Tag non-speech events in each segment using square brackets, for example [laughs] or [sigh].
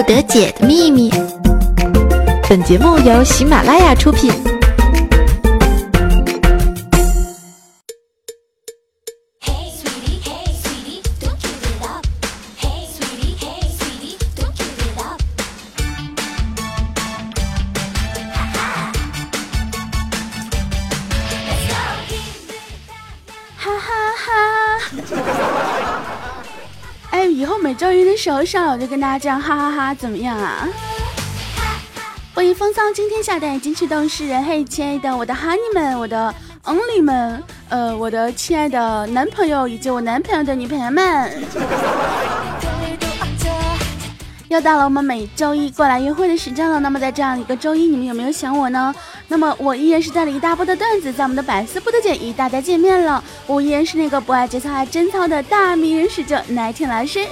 不得解的秘密。本节目由喜马拉雅出品。周一的时候上我就跟大家讲哈哈哈，怎么样啊？欢迎风骚惊天下蛋金翅动世人，嘿，亲爱的我的 Honey 们，我的 only 们，呃，我的亲爱的男朋友以及我男朋友的女朋友们。又到了我们每周一过来约会的时间了。那么在这样一个周一，你们有没有想我呢？那么我依然是带了一大波的段子，在我们的百思不得解与大家见面了。我依然是那个不爱节操爱贞操的大迷人使者奶天老师。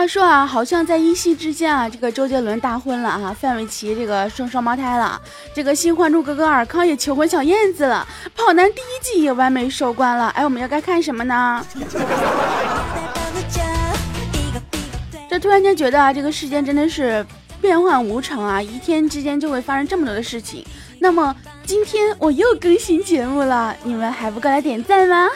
话说啊，好像在一夕之间啊，这个周杰伦大婚了啊，范玮琪这个生双胞胎了，这个新《还珠格格》尔康也求婚小燕子了，跑男第一季也完美收官了。[laughs] 哎，我们要该看什么呢？这突然间觉得啊，这个世间真的是变幻无常啊，一天之间就会发生这么多的事情。那么今天我又更新节目了，你们还不过来点赞吗？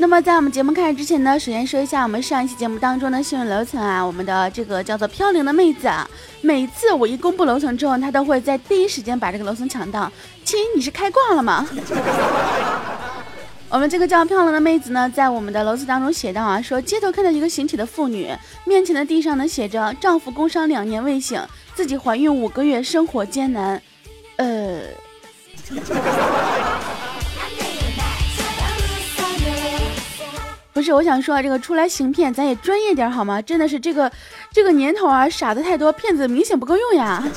那么在我们节目开始之前呢，首先说一下我们上一期节目当中的幸运楼层啊，我们的这个叫做飘零的妹子啊，每次我一公布楼层之后，她都会在第一时间把这个楼层抢到。亲，你是开挂了吗？[laughs] 我们这个叫漂亮的妹子呢，在我们的楼层当中写道啊，说街头看到一个形体的妇女，面前的地上呢写着丈夫工伤两年未醒，自己怀孕五个月，生活艰难。呃。不是，我想说啊，这个出来行骗，咱也专业点好吗？真的是这个这个年头啊，傻子太多，骗子明显不够用呀。[laughs]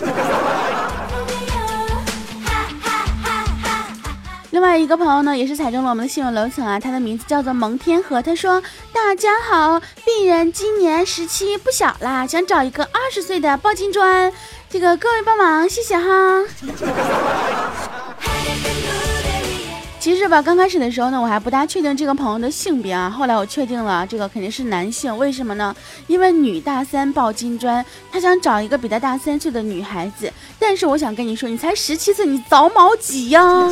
另外一个朋友呢，也是踩中了我们的信用楼层啊，他的名字叫做蒙天河。他说：“大家好，鄙人今年十七，不小啦，想找一个二十岁的抱金砖，这个各位帮忙，谢谢哈。”其实吧，刚开始的时候呢，我还不大确定这个朋友的性别啊。后来我确定了，这个肯定是男性。为什么呢？因为女大三抱金砖，他想找一个比他大三岁的女孩子。但是我想跟你说，你才十七岁，你早毛几呀？[laughs]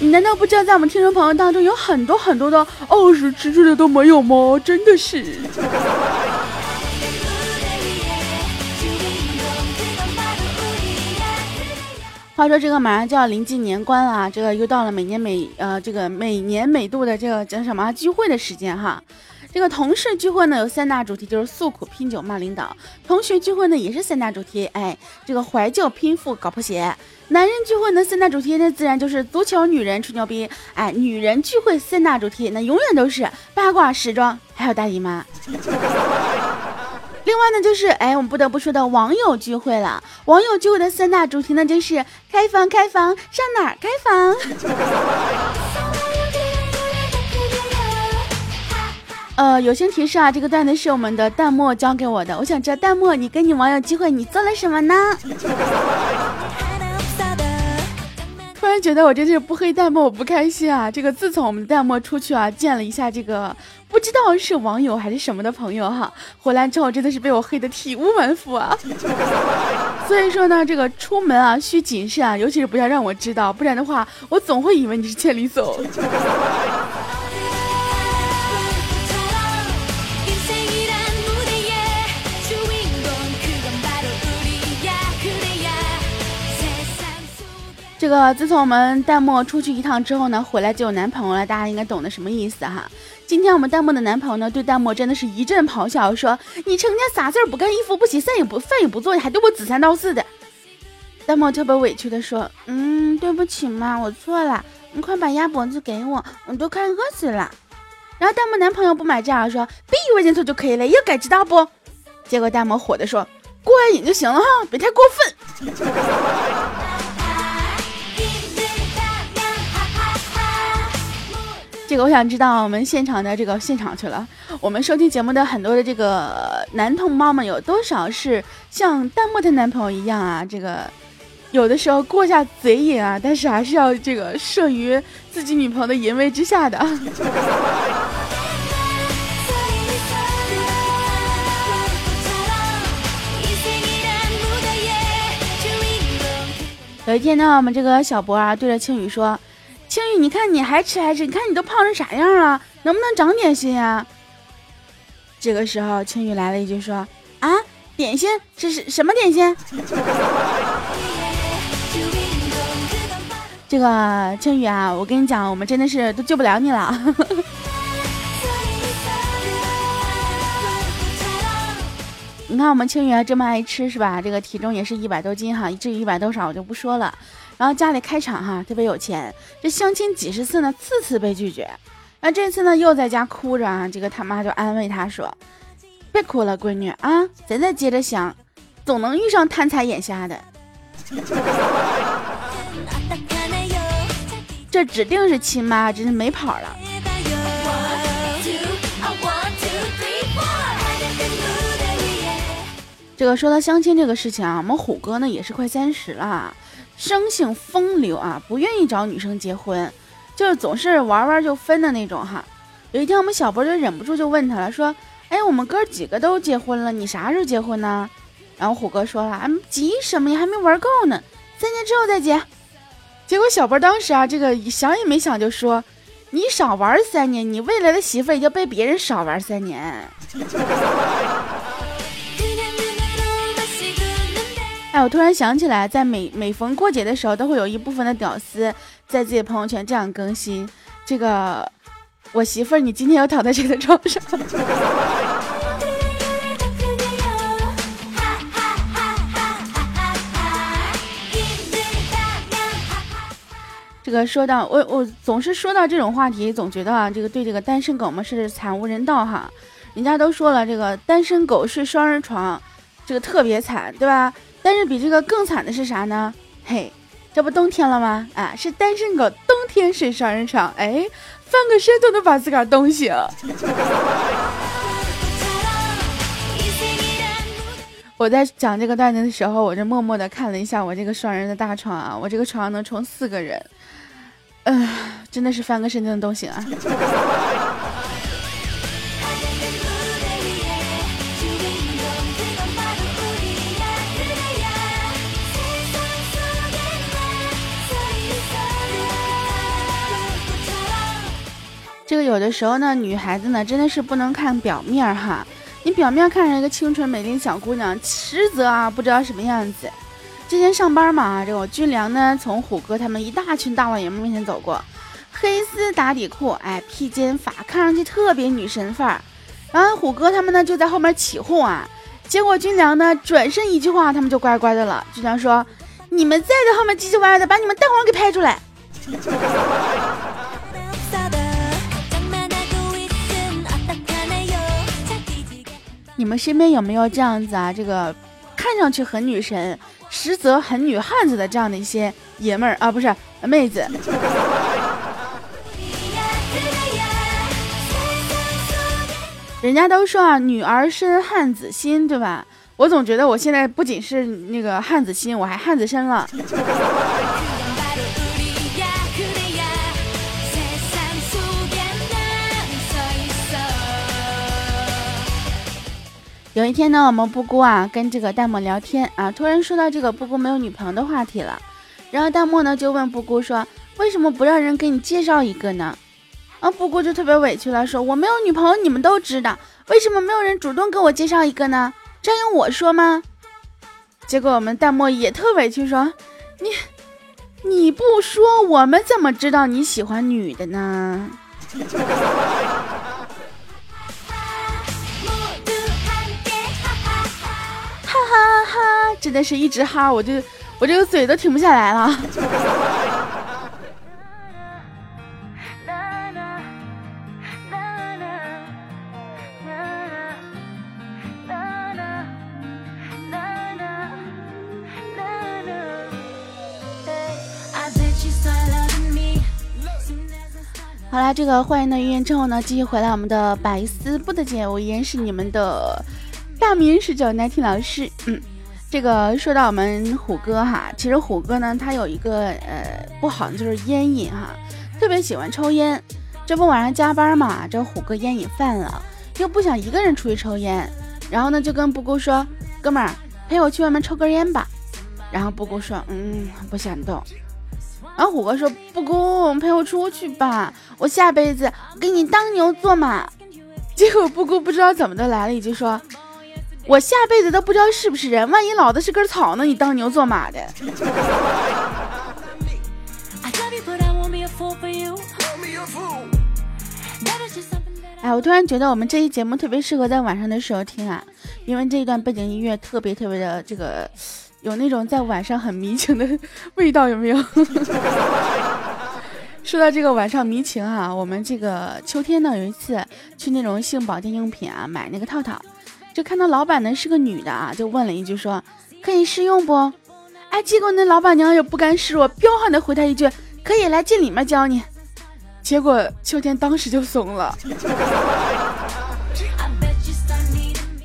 你难道不知道，在我们听众朋友当中有很多很多的二十七岁的都没有吗？真的是。话说这个马上就要临近年关了，这个又到了每年每呃这个每年每度的这个叫什么聚会的时间哈。这个同事聚会呢有三大主题，就是诉苦、拼酒、骂领导；同学聚会呢也是三大主题，哎，这个怀旧、拼富、搞破鞋；男人聚会呢三大主题，那自然就是足球、女人、吹牛逼；哎，女人聚会三大主题，那永远都是八卦、时装，还有大姨妈。另外呢，就是哎，我们不得不说的网友聚会了。网友聚会的三大主题呢，就是开房开房，上哪儿开房？[laughs] 呃，友情提示啊，这个段子是我们的弹幕教给我的。我想知道弹幕，你跟你网友聚会，你做了什么呢？[laughs] 突然觉得我真是不黑弹幕我不开心啊！这个自从我们弹幕出去啊，见了一下这个。不知道是网友还是什么的朋友哈，回来之后真的是被我黑的体无完肤啊！[laughs] 所以说呢，这个出门啊需谨慎啊，尤其是不要让我知道，不然的话我总会以为你是千里走。[laughs] 这个自从我们弹幕出去一趟之后呢，回来就有男朋友了，大家应该懂得什么意思哈。今天我们弹幕的男朋友呢，对弹幕真的是一阵咆哮，说：“你成天啥事儿不干，衣服不洗，饭也不饭也不做，你还对我指三道四的。”弹幕特别委屈的说：“嗯，对不起嘛，我错了，你快把鸭脖子给我，我都快饿死了。”然后弹幕男朋友不买账，说：“别以为认错就可以了，要改知道不？”结果弹幕火的说：“过瘾就行了哈，别太过分。”这个我想知道我们现场的这个现场去了，我们收听节目的很多的这个男同胞们有多少是像弹幕的男朋友一样啊？这个有的时候过下嘴瘾啊，但是还是要这个慑于自己女朋友的淫威之下的。[laughs] 有一天呢，我们这个小博啊对着青雨说：“青雨，你看你还吃还吃，你看你都胖成啥样了，能不能长点心呀？”这个时候，青雨来了一句说：“啊，点心是是什么点心？” [laughs] 这个青雨啊，我跟你讲，我们真的是都救不了你了。[laughs] 你看我们青云这么爱吃是吧？这个体重也是一百多斤哈，至于一百多少我就不说了。然后家里开厂哈，特别有钱，这相亲几十次呢，次次被拒绝。那这次呢又在家哭着啊，这个他妈就安慰他说：“别哭了，闺女啊，咱再接着想，总能遇上贪财眼瞎的。这指定是亲妈，真是没跑了。”这个说到相亲这个事情啊，我们虎哥呢也是快三十了，生性风流啊，不愿意找女生结婚，就是总是玩玩就分的那种哈。有一天我们小博就忍不住就问他了，说：“哎，我们哥几个都结婚了，你啥时候结婚呢？”然后虎哥说了：“急什么呀，还没玩够呢，三年之后再结。”结果小博当时啊，这个想也没想就说：“你少玩三年，你未来的媳妇也就被别人少玩三年。”哎，我突然想起来，在每每逢过节的时候，都会有一部分的屌丝在自己的朋友圈这样更新：这个我媳妇儿，你今天又躺在谁的床上？[laughs] 这个说到我，我总是说到这种话题，总觉得啊，这个对这个单身狗们是惨无人道哈。人家都说了，这个单身狗睡双人床，这个特别惨，对吧？但是比这个更惨的是啥呢？嘿，这不冬天了吗？啊，是单身狗冬天睡双人床，哎，翻个身都能把自个儿冻醒。[laughs] 我在讲这个段子的时候，我就默默的看了一下我这个双人的大床啊，我这个床能冲四个人，嗯，真的是翻个身就能冻醒啊。这个有的时候呢，女孩子呢真的是不能看表面哈。你表面看着一个清纯美丽小姑娘，实则啊不知道什么样子。之前上班嘛，这个军良呢从虎哥他们一大群大老爷们面前走过，黑丝打底裤，哎，披肩发，看上去特别女神范儿。然后虎哥他们呢就在后面起哄啊，结果军良呢转身一句话，他们就乖乖的了。军良说：“你们再在后面唧唧歪歪的，把你们蛋黄给拍出来。”你们身边有没有这样子啊？这个看上去很女神，实则很女汉子的这样的一些爷们儿啊，不是妹子。人家都说啊，女儿身汉子心，对吧？我总觉得我现在不仅是那个汉子心，我还汉子身了。有一天呢，我们布姑啊跟这个弹幕聊天啊，突然说到这个布姑没有女朋友的话题了，然后弹幕呢就问布姑说，为什么不让人给你介绍一个呢？啊，布姑就特别委屈了，说我没有女朋友，你们都知道，为什么没有人主动给我介绍一个呢？这用我说吗？结果我们弹幕也特委屈，说你你不说，我们怎么知道你喜欢女的呢？哈，真的是一直哈，我就我这个嘴都停不下来了。好啦，这个欢迎的语言之后呢，继续回来我们的百思不得解，我依然是你们的大名十九奶听老师。嗯，这个说到我们虎哥哈，其实虎哥呢，他有一个呃不好的就是烟瘾哈，特别喜欢抽烟。这不晚上加班嘛，这虎哥烟瘾犯了，又不想一个人出去抽烟，然后呢就跟布谷说：“哥们儿，陪我去外面抽根烟吧。”然后布谷说：“嗯，不想动。”然后虎哥说：“不公，陪我出去吧，我下辈子给你当牛做马。”结果布姑不知道怎么的来了一句说：“我下辈子都不知道是不是人，万一老子是根草呢？你当牛做马的。”哎，我突然觉得我们这期节目特别适合在晚上的时候听啊，因为这一段背景音乐特别特别的这个。有那种在晚上很迷情的味道，有没有？[laughs] 说到这个晚上迷情啊，我们这个秋天呢，有一次去那种性保健用品啊买那个套套，就看到老板呢是个女的啊，就问了一句说可以试用不？哎，结果那老板娘也不甘示弱，彪悍的回他一句可以，来进里面教你。结果秋天当时就怂了。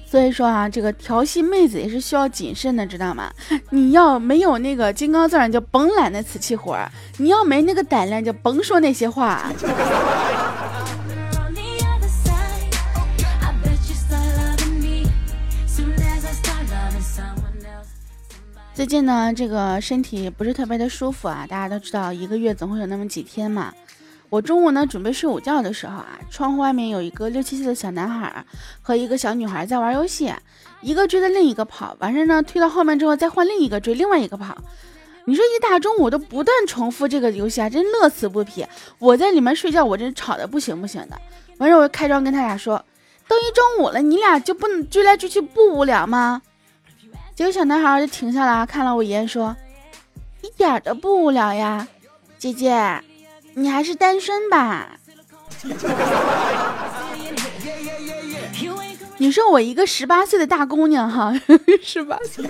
所以说啊，这个调戏妹子也是需要谨慎的，知道吗？你要没有那个金刚钻，就甭揽那瓷器活；你要没那个胆量，就甭说那些话。最近呢，这个身体不是特别的舒服啊，大家都知道，一个月总会有那么几天嘛。我中午呢准备睡午觉的时候啊，窗户外面有一个六七岁的小男孩和一个小女孩在玩游戏，一个追着另一个跑，完事呢推到后面之后再换另一个追另外一个跑。你说一大中午都不断重复这个游戏啊，真乐此不疲。我在里面睡觉，我真吵得不行不行的。完事我就开窗跟他俩说，都一中午了，你俩就不能追来追去不无聊吗？结果小男孩就停下来看了我一眼说，一点都不无聊呀，姐姐。你还是单身吧？你说我一个十八岁的大姑娘哈，[laughs] 十八岁。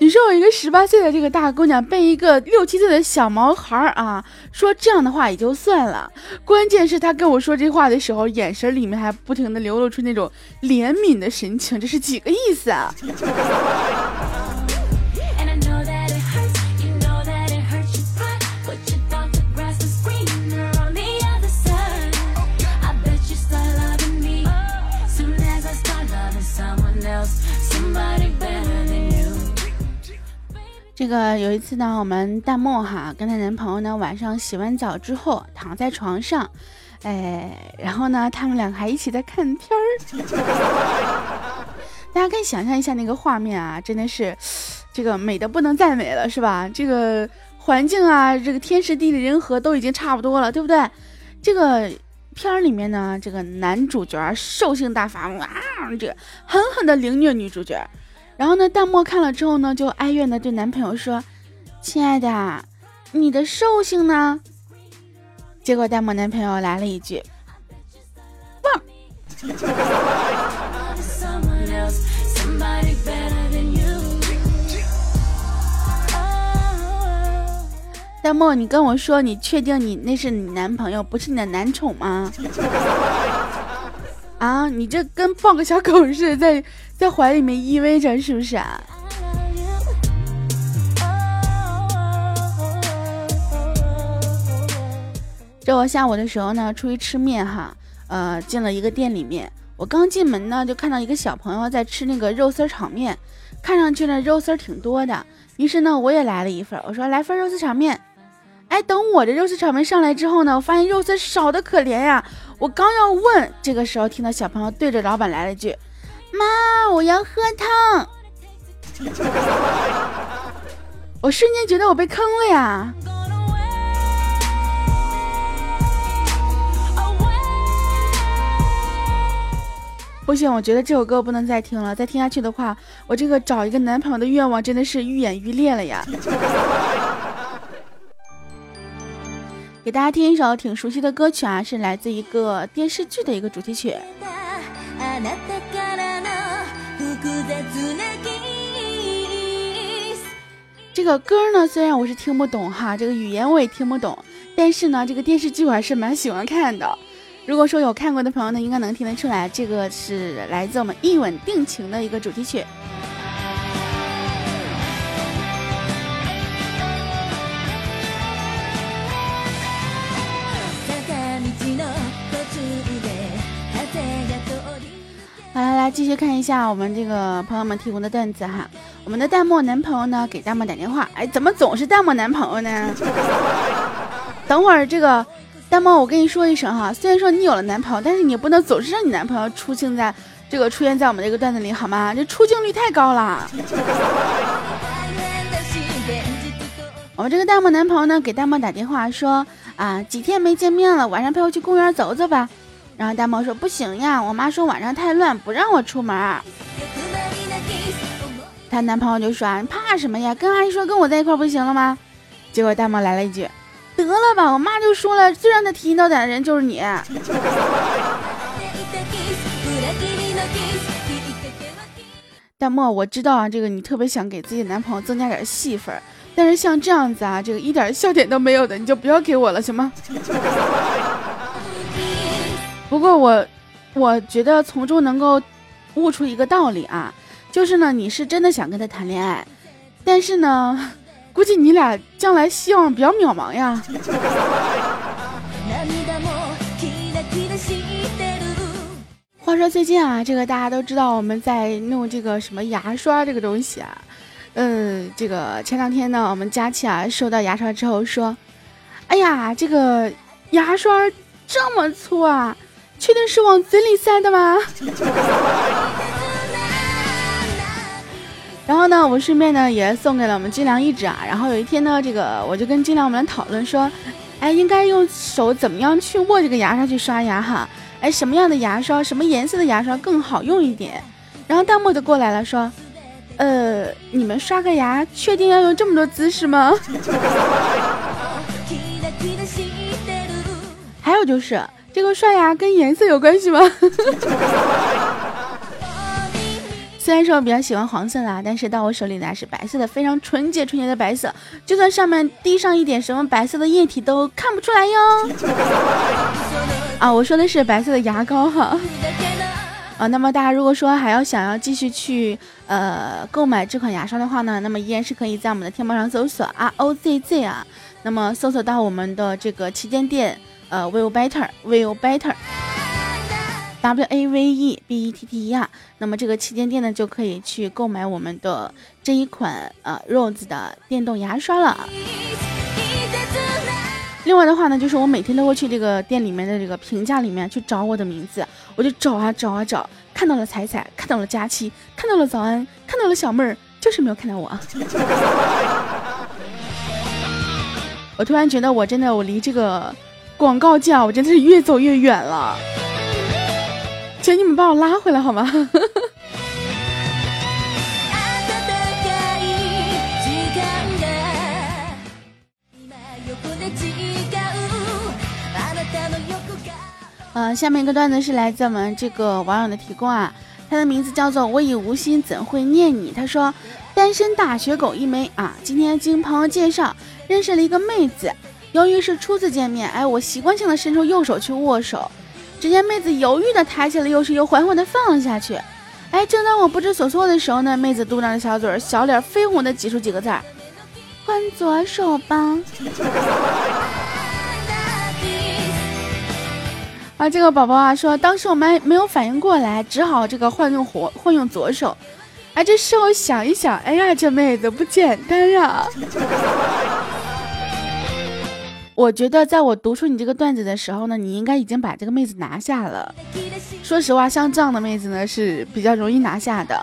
你说我一个十八岁的这个大姑娘被一个六七岁的小毛孩啊说这样的话也就算了，关键是他跟我说这话的时候，眼神里面还不停的流露出那种怜悯的神情，这是几个意思啊？[laughs] 这个有一次呢，我们弹幕哈跟她男朋友呢晚上洗完澡之后躺在床上，哎，然后呢他们两个还一起在看片儿，[laughs] 大家可以想象一下那个画面啊，真的是这个美的不能再美了，是吧？这个环境啊，这个天时地利人和都已经差不多了，对不对？这个片儿里面呢，这个男主角兽性大发，啊，这狠狠的凌虐女主角。然后呢，弹幕看了之后呢，就哀怨的对男朋友说：“亲爱的，你的兽性呢？”结果弹幕男朋友来了一句：“棒。”弹幕，你跟我说，你确定你那是你男朋友，不是你的男宠吗？啊，你这跟抱个小狗似的，在在怀里面依偎着，是不是啊？这我下午的时候呢，出去吃面哈，呃，进了一个店里面，我刚进门呢，就看到一个小朋友在吃那个肉丝炒面，看上去呢肉丝挺多的，于是呢我也来了一份，我说来份肉丝炒面。哎，等我的肉丝炒面上来之后呢，我发现肉丝少的可怜呀。我刚要问，这个时候听到小朋友对着老板来了一句：“妈，我要喝汤。[laughs] ”我瞬间觉得我被坑了呀！不行，我觉得这首歌不能再听了，再听下去的话，我这个找一个男朋友的愿望真的是愈演愈烈了呀！给大家听一首挺熟悉的歌曲啊，是来自一个电视剧的一个主题曲。这个歌呢，虽然我是听不懂哈，这个语言我也听不懂，但是呢，这个电视剧我还是蛮喜欢看的。如果说有看过的朋友呢，应该能听得出来，这个是来自我们《一吻定情》的一个主题曲。继续看一下我们这个朋友们提供的段子哈。我们的弹幕男朋友呢给弹幕打电话，哎，怎么总是弹幕男朋友呢？[laughs] 等会儿这个弹幕我跟你说一声哈，虽然说你有了男朋友，但是你不能总是让你男朋友出镜在这个出现在我们这个段子里好吗？这出镜率太高了。[laughs] 我们这个弹幕男朋友呢给弹幕打电话说啊，几天没见面了，晚上陪我去公园走走吧。然后大猫说不行呀，我妈说晚上太乱，不让我出门。她男朋友就说啊，你怕什么呀？跟阿姨说跟我在一块不行了吗？结果大猫来了一句，得了吧，我妈就说了，最让她提心吊胆的人就是你。[laughs] 大漠，我知道啊，这个你特别想给自己男朋友增加点戏份，但是像这样子啊，这个一点笑点都没有的，你就不要给我了，行吗？不过我，我觉得从中能够悟出一个道理啊，就是呢，你是真的想跟他谈恋爱，但是呢，估计你俩将来希望比较渺茫呀。话说最近啊，这个大家都知道我们在弄这个什么牙刷这个东西啊，嗯，这个前两天呢，我们佳琪啊收到牙刷之后说，哎呀，这个牙刷这么粗啊！确定是往嘴里塞的吗？[laughs] 然后呢，我顺便呢也送给了我们金良一支啊。然后有一天呢，这个我就跟金良我们讨论说，哎，应该用手怎么样去握这个牙刷去刷牙哈？哎，什么样的牙刷，什么颜色的牙刷更好用一点？然后弹幕就过来了，说，呃，你们刷个牙，确定要用这么多姿势吗？[laughs] 还有就是。这个刷牙跟颜色有关系吗？[laughs] 虽然说我比较喜欢黄色的，但是到我手里呢是白色的，非常纯洁纯洁的白色，就算上面滴上一点什么白色的液体都看不出来哟。[laughs] 啊，我说的是白色的牙膏哈。啊，那么大家如果说还要想要继续去呃购买这款牙刷的话呢，那么依然是可以在我们的天猫上搜索 R O Z Z 啊，那么搜索到我们的这个旗舰店。呃，will better，will better，W A V E B E T T E 啊，那么这个旗舰店呢就可以去购买我们的这一款呃 Rose 的电动牙刷了。另外的话呢，就是我每天都会去这个店里面的这个评价里面去找我的名字，我就找啊找啊找，看到了彩彩，看到了佳期，看到了早安，看到了小妹儿，就是没有看到我。[laughs] 我突然觉得我真的我离这个。广告价，我真的是越走越远了，请你们把我拉回来好吗？[laughs] 呃，下面一个段子是来自我们这个网友的提供啊，他的名字叫做我已无心怎会念你。他说，单身大学狗一枚啊，今天经朋友介绍认识了一个妹子。由于是初次见面，哎，我习惯性的伸出右手去握手，只见妹子犹豫的抬起了右手，又缓缓的放了下去。哎，正当我不知所措的时候呢，妹子嘟囔着小嘴儿，小脸绯红的挤出几个字儿：“换左手吧。”啊，这个宝宝啊说，当时我们没有反应过来，只好这个换用火换用左手。哎，这事后想一想，哎呀，这妹子不简单呀。我觉得，在我读出你这个段子的时候呢，你应该已经把这个妹子拿下了。说实话，像这样的妹子呢，是比较容易拿下的。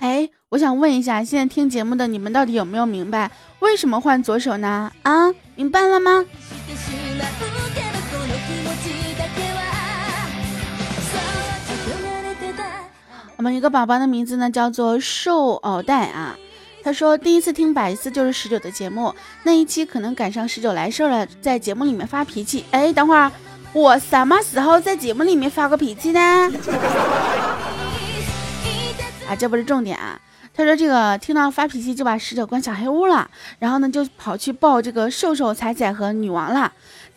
哎，我想问一下，现在听节目的你们到底有没有明白为什么换左手呢？啊，明白了吗？我们一个宝宝的名字呢叫做瘦袄带啊，他说第一次听百思就是十九的节目，那一期可能赶上十九来事儿了，在节目里面发脾气。哎，等会儿我什么时候在节目里面发过脾气呢？[laughs] 啊，这不是重点啊。他说这个听到发脾气就把十九关小黑屋了，然后呢就跑去抱这个瘦瘦彩彩和女王了。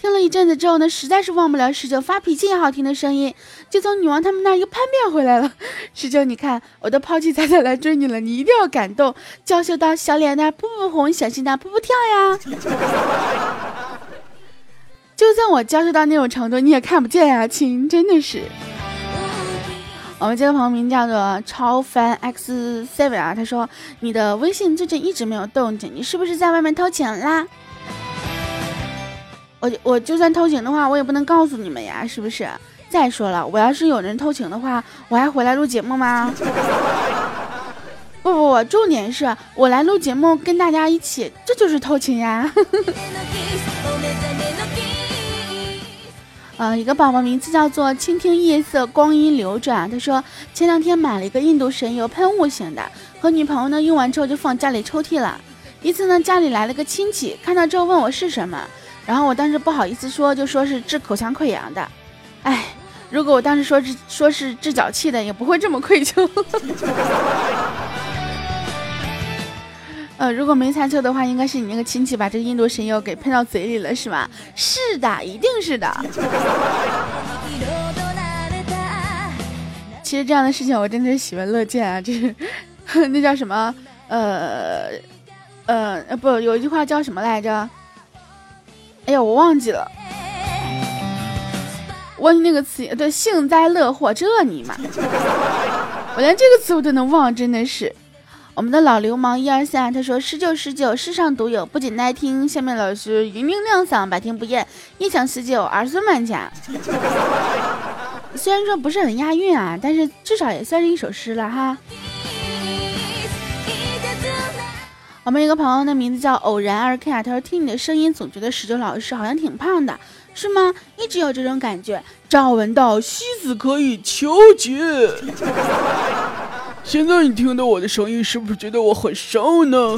听了一阵子之后呢，实在是忘不了十九发脾气也好听的声音，就从女王他们那儿又叛变回来了。[laughs] 十九，你看我都抛弃彩彩来追你了，你一定要感动，娇羞到小脸蛋噗噗红，小心蛋噗噗跳呀。[laughs] 就算我娇羞到那种程度，你也看不见呀，亲，真的是。我们这个朋友名叫做超凡 X Seven 啊，他说你的微信最近一直没有动静，你是不是在外面偷情啦？我我就算偷情的话，我也不能告诉你们呀，是不是？再说了，我要是有人偷情的话，我还回来录节目吗？不 [laughs] 不不，重点是我来录节目跟大家一起，这就是偷情呀。[laughs] 呃，一个宝宝名字叫做倾听夜色，光阴流转。他说前两天买了一个印度神油喷雾型的，和女朋友呢用完之后就放家里抽屉了。一次呢，家里来了个亲戚，看到之后问我是什么。然后我当时不好意思说，就说是治口腔溃疡的。哎，如果我当时说是说是治脚气的，也不会这么愧疚。[laughs] 呃，如果没猜错的话，应该是你那个亲戚把这个印度神油给喷到嘴里了，是吧？是的，一定是的。其实这样的事情我真的是喜闻乐见啊，这是 [laughs] 那叫什么？呃呃，不，有一句话叫什么来着？哎呀，我忘记了，忘记那个词，对，幸灾乐祸，这尼玛，[laughs] 我连这个词我都能忘，真的是。我们的老流氓一二三，他说十九十九，世上独有，不仅耐听，下面老师余明亮嗓，百听不厌，一想十九，儿孙满家。[laughs] 虽然说不是很押韵啊，但是至少也算是一首诗了哈。我们一个朋友的名字叫偶然二 K 啊，他说听你的声音总觉得十九老师好像挺胖的，是吗？一直有这种感觉。赵文道，西子可以求解。[laughs] 现在你听到我的声音，是不是觉得我很瘦呢？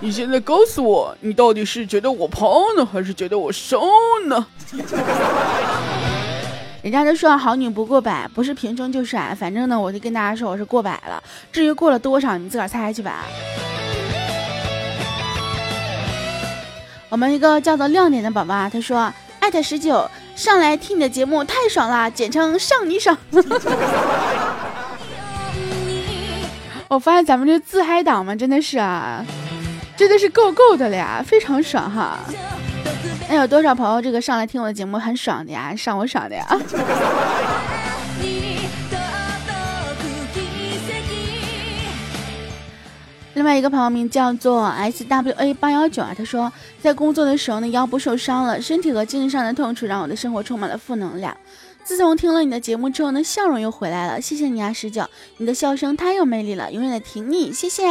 你现在告诉我，你到底是觉得我胖呢，还是觉得我瘦呢？人家都说好女不过百，不是平胸就是矮，反正呢，我就跟大家说我是过百了。至于过了多少，你自个儿猜去吧。我们一个叫做亮点的宝宝啊，他说艾特十九上来听你的节目太爽了，简称上你爽。[laughs] 我发现咱们这自嗨党们真的是啊，真的是够够的了呀，非常爽哈。那有多少朋友这个上来听我的节目很爽的呀？上我爽的呀！[laughs] 另外一个朋友名叫做 S W A 八幺九啊，他说在工作的时候呢腰部受伤了，身体和精神上的痛楚让我的生活充满了负能量。自从听了你的节目之后呢，笑容又回来了。谢谢你啊，十九，你的笑声太有魅力了，永远的挺你，谢谢。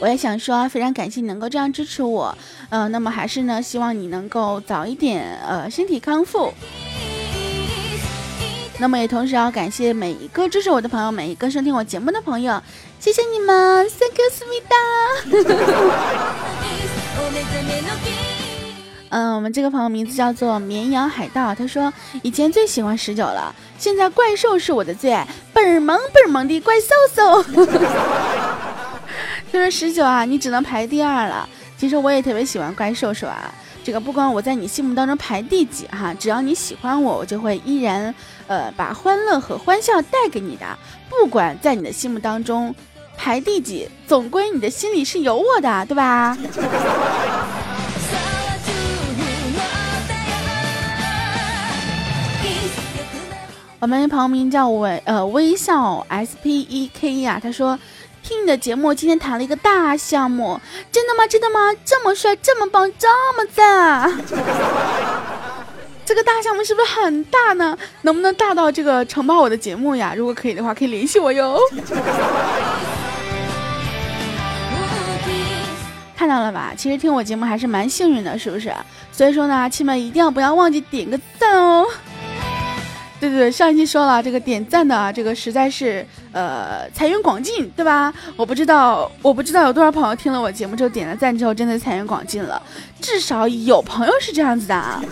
我也想说，非常感谢你能够这样支持我，呃，那么还是呢，希望你能够早一点，呃，身体康复。那么也同时要感谢每一个支持我的朋友，每一个收听我节目的朋友，谢谢你们，Thank you，思密达。嗯，我们这个朋友名字叫做绵羊海盗，他说以前最喜欢十九了，现在怪兽是我的最爱，倍儿萌倍儿萌的怪兽兽。[laughs] 他说十九啊，你只能排第二了。其实我也特别喜欢怪兽兽啊，这个不管我在你心目当中排第几哈，只要你喜欢我，我就会依然呃把欢乐和欢笑带给你的。不管在你的心目当中排第几，总归你的心里是有我的，对吧？我们朋友名叫微呃微笑 S P E K 呀，他说。听你的节目，今天谈了一个大项目，真的吗？真的吗？这么帅，这么棒，这么赞！[laughs] 这个大项目是不是很大呢？能不能大到这个承包我的节目呀？如果可以的话，可以联系我哟。看到了吧？其实听我节目还是蛮幸运的，是不是？所以说呢，亲们一定要不要忘记点个赞哦。对对，上一期说了这个点赞的这个实在是呃财源广进，对吧？我不知道，我不知道有多少朋友听了我节目之后点了赞之后真的财源广进了，至少有朋友是这样子的啊。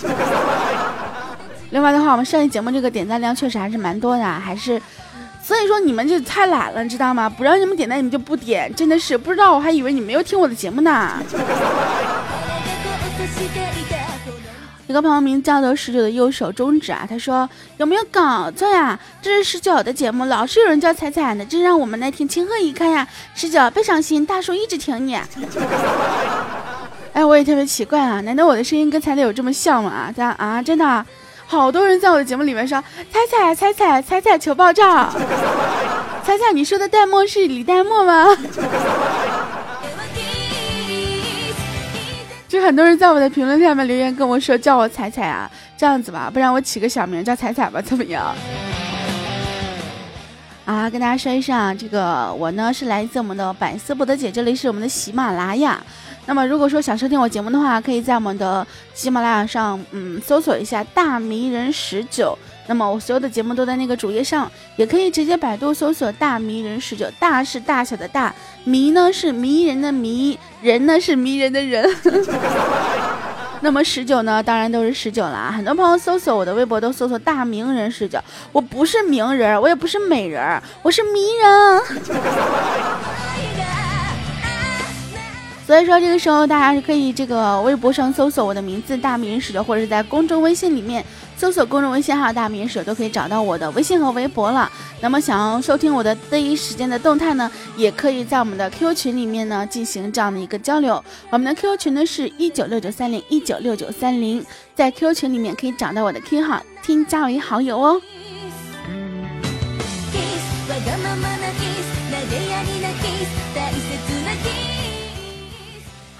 另外的话，我们上一期节目这个点赞量确实还是蛮多的，还是所以说你们就太懒了，知道吗？不让你们点赞你们就不点，真的是不知道，我还以为你没有听我的节目呢。一个朋友名叫做十九的右手中指啊，他说有没有搞错呀？这是十九的节目，老是有人叫彩彩的，真让我们来听情何以堪呀！十九别伤心，大叔一直挺你。[laughs] 哎，我也特别奇怪啊，难道我的声音跟彩彩有这么像吗？啊，这样啊，真的，好多人在我的节目里面说彩彩彩彩彩彩求爆照，[laughs] 彩彩你说的弹幕是李代沫吗？很多人在我的评论下面留言跟我说叫我彩彩啊，这样子吧，不然我起个小名叫彩彩吧，[laughs] 怎么样？啊，跟大家说一声啊，这个我呢是来自我们的百思不得姐，这里是我们的喜马拉雅。那么如果说想收听我节目的话，可以在我们的喜马拉雅上，嗯，搜索一下大迷人十九。那么我所有的节目都在那个主页上，也可以直接百度搜索“大迷人十九”，大是大小的大，迷呢是迷人的迷，人呢是迷人的人。[laughs] 那么十九呢，当然都是十九了。很多朋友搜索我的微博都搜索“大名人十九”，我不是名人，我也不是美人，我是迷人。所以说这个时候大家是可以这个微博上搜索我的名字“大名十九”，或者是在公众微信里面搜索公众微信号“大名十九”，都可以找到我的微信和微博了。那么想要收听我的第一时间的动态呢，也可以在我们的 QQ 群里面呢进行这样的一个交流。我们的 QQ 群呢是一九六九三零一九六九三零，在 QQ 群里面可以找到我的 QQ 号，添加为好友哦。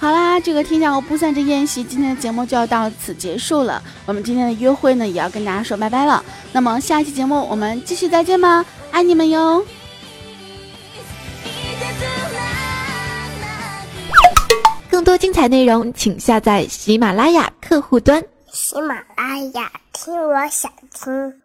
好啦，这个天下无不散之宴席，今天的节目就要到此结束了。我们今天的约会呢，也要跟大家说拜拜了。那么下期节目我们继续再见吧，爱你们哟！更多精彩内容，请下载喜马拉雅客户端。喜马拉雅，听我想听。